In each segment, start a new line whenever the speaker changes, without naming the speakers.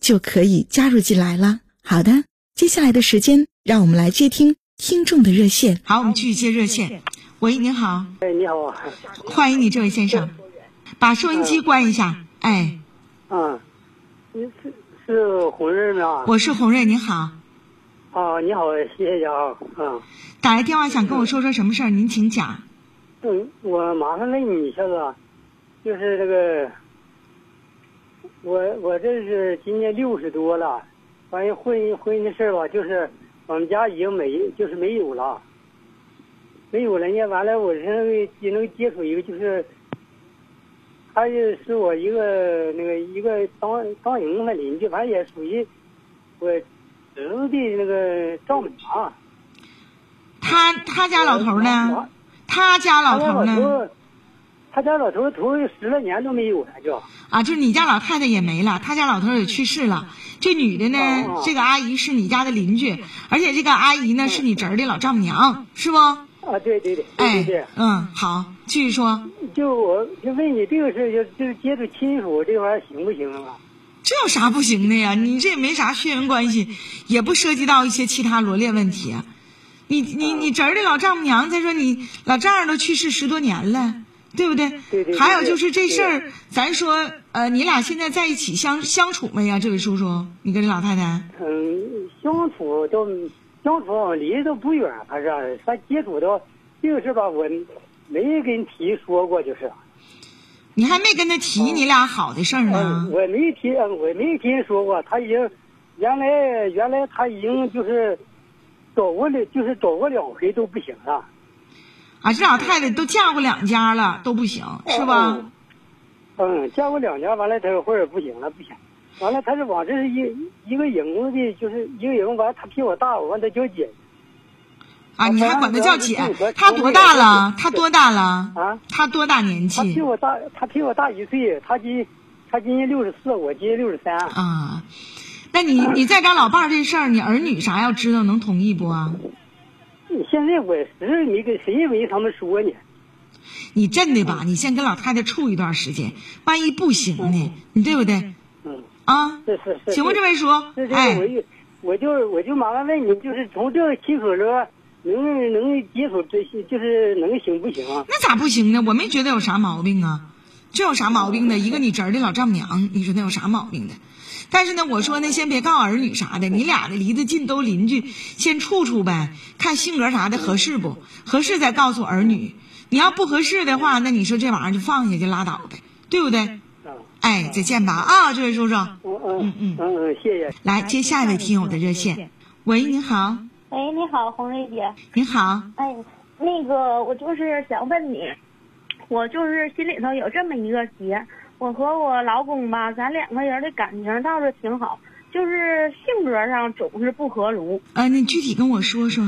就可以加入进来了。好的，接下来的时间，让我们来接听听众的热线。
好，我们继续接热线。喂，您好。
哎，你好。
欢迎你，这位先生。把收音机关一下。哎。
嗯。您是是红瑞吗？
我是红瑞，您好。
哦，你好，谢谢啊，嗯。
打来电话想跟我说说什么事儿？您请讲。
嗯，我麻烦问你一下子，就是这个，我我这是今年六十多了，关于婚姻婚姻的事儿吧，就是我们家已经没就是没有了，没有了呢。完了，我是也能接触一个，就是他也是我一个那个一个当当营的邻居，反正也属于我。侄子的那个丈母娘，
他他家老头呢？他家老头呢？
他家老头头十来年都没有了，就
啊，就是你家老太太也没了，他家老头也去世了。这女的呢？这个阿姨是你家的邻居，而且这个阿姨呢是你侄儿的老丈母娘，是不？啊，
对对对，对对，
嗯，好，继续说。
就我就问你这个事就就接触亲属这玩意儿行不行啊？
这有啥不行的呀？你这也没啥血缘关系，也不涉及到一些其他罗列问题。你你你侄儿的老丈母娘，再说你老丈人都去世十多年了，对不
对？对对。
还有就是这事儿，咱说呃，你俩现在在一起相相处没呀？这位叔叔，你跟这老太太？
嗯，相处都相处离得都不远，还是他接触到这个事吧，我没跟提说过，就是。
你还没跟他提你俩好的事儿
呢。我没提，我没听说过。他已经原来原来他已经就是找过了，就是找过两回都不行了。
啊，这老太太都嫁过两家了，都不行，是吧？
嗯，嫁过两家，完了他说或者不行了，不行。完了，她是往这是一一个营的，就是一个营，完了他比我大，我管她叫姐。
啊，你还管她叫姐？她多大了？她多大了？
啊，
她多大年纪？
她比我大，她比我大一岁。她今她今年六十四，我今年六十三。
啊，那你你再找老伴儿这事儿，你儿女啥要知道能同意不啊？
现在我实在没跟谁没他们说呢。
你真的吧？你先跟老太太处一段时间，万一不行呢？你对不对？
嗯。
啊。
是是是。
请问这位叔？
哎，我就我就麻烦问你，就是从这个亲属这。能能接触这些，就是能行不行啊？
那咋不行呢？我没觉得有啥毛病啊，这有啥毛病的？一个你侄儿的老丈母娘，你说那有啥毛病的？但是呢，我说呢，先别告儿女啥的，你俩的离得近，都邻居，先处处呗，看性格啥的合适不？合适再告诉儿女。你要不合适的话，那你说这玩意儿就放下就拉倒呗，对不对？哎，再见吧啊，这位叔叔。
嗯嗯嗯嗯，谢谢。
来接下一位听友的热线。喂，你好。
喂，你好，红瑞姐。
你好。
哎，那个，我就是想问你，我就是心里头有这么一个结，我和我老公吧，咱两个人的感情倒是挺好，就是性格上总是不合炉。
啊，你具体跟我说说，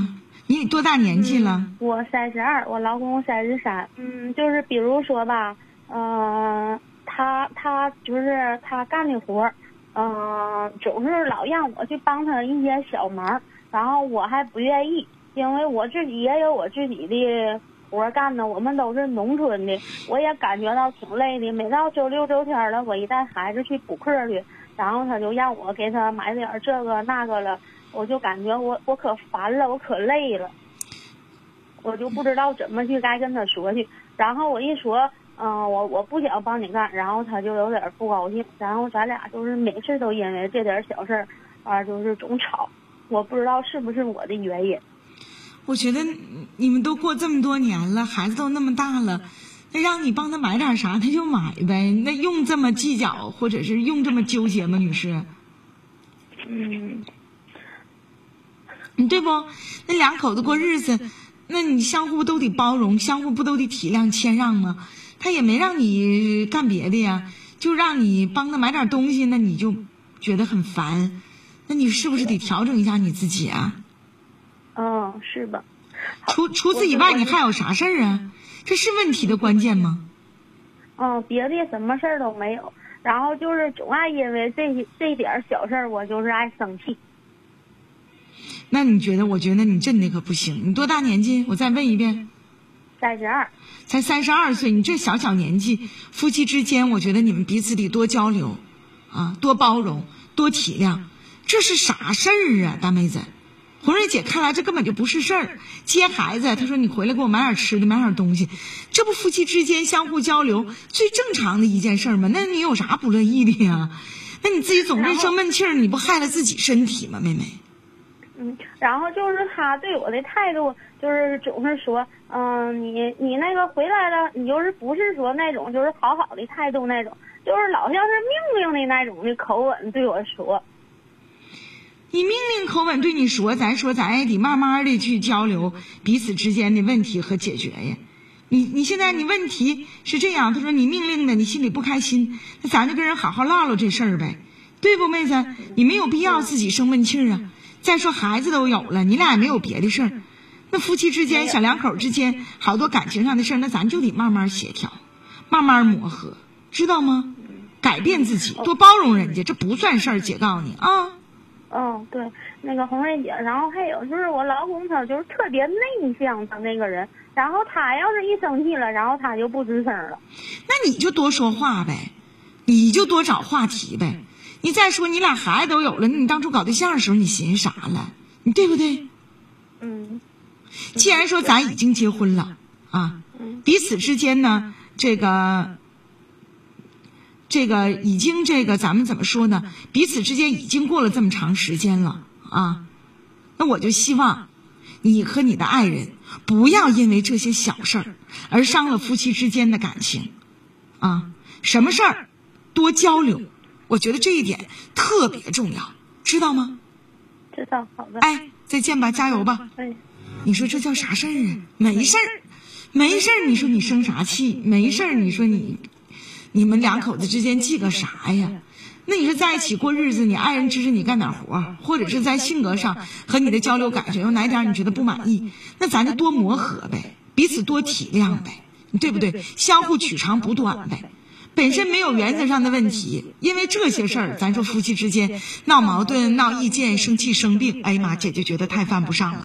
你多大年纪了？
我三十二，我老公三十三。嗯，就是比如说吧，嗯，他他就是他干的活，嗯，总是老让我去帮他一些小忙。然后我还不愿意，因为我自己也有我自己的活干呢。我们都是农村的，我也感觉到挺累的。每到周六周天了，我一带孩子去补课去，然后他就让我给他买点这个那个了，我就感觉我我可烦了，我可累了，我就不知道怎么去该跟他说去。然后我一说，嗯，我我不想帮你干，然后他就有点不高兴。然后咱俩就是每次都因为这点小事儿。啊、就是总吵，我不知道是不是我的原因。
我觉得你们都过这么多年了，孩子都那么大了，那让你帮他买点啥，他就买呗。那用这么计较，或者是用这么纠结吗，女士？
嗯，
你对不？那两口子过日子，那你相互都得包容，相互不都得体谅谦让吗？他也没让你干别的呀，就让你帮他买点东西，那你就觉得很烦。那你是不是得调整一下你自己啊？
嗯，是吧？
除除此以外，你还有啥事儿啊？这是问题的关键吗？
嗯，别的什么事儿都没有，然后就是总爱因为这这点儿小事儿，我就是爱生气。
那你觉得？我觉得你真的可不行。你多大年纪？我再问一遍。
三十二，
才三十二岁，你这小小年纪，夫妻之间，我觉得你们彼此得多交流，啊，多包容，多体谅。这是啥事儿啊，大妹子？红瑞姐看来这根本就不是事儿。接孩子，她说你回来给我买点吃的，买点东西，这不夫妻之间相互交流最正常的一件事吗？那你有啥不乐意的呀？那你自己总这生闷气儿，你不害了自己身体吗，妹妹？
嗯，然后就是他对我的态度，就是总是说，嗯，你你那个回来了，你就是不是说那种就是好好的态度那种，就是老像是命令的那种的口吻对我说。
你命令口吻对你说，咱说咱也得慢慢的去交流彼此之间的问题和解决呀。你你现在你问题是这样，他说你命令的，你心里不开心，那咱就跟人好好唠唠这事儿呗，对不，妹子？你没有必要自己生闷气儿啊。再说孩子都有了，你俩也没有别的事儿，那夫妻之间、小两口之间好多感情上的事儿，那咱就得慢慢协调，慢慢磨合，知道吗？改变自己，多包容人家，这不算事儿，姐告诉你啊。
嗯，对，那个红瑞姐，然后还有就是我老公他就是特别内向，他那个人，然后他要是一生气了，然后他就不吱声了。
那你就多说话呗，你就多找话题呗。你再说你俩孩子都有了，那你当初搞对象的时候你寻思啥了？你对不对？
嗯。
既然说咱已经结婚了啊，彼此之间呢，这个。这个已经，这个咱们怎么说呢？彼此之间已经过了这么长时间了啊，那我就希望你和你的爱人不要因为这些小事儿而伤了夫妻之间的感情啊。什么事儿多交流，我觉得这一点特别重要，知道吗？
知道，好的。
哎，再见吧，加油吧。
哎，
你说这叫啥事儿啊？没事儿，没事儿。你说你生啥气？没事儿。你说你。你们两口子之间记个啥呀？那你说在一起过日子，你爱人支持你干点活，或者是在性格上和你的交流感觉有哪点你觉得不满意，那咱就多磨合呗，彼此多体谅呗，对不对？相互取长补短呗。本身没有原则上的问题，因为这些事儿，咱说夫妻之间闹矛盾、闹意见、生气、生病，哎呀妈，姐姐觉得太犯不上了。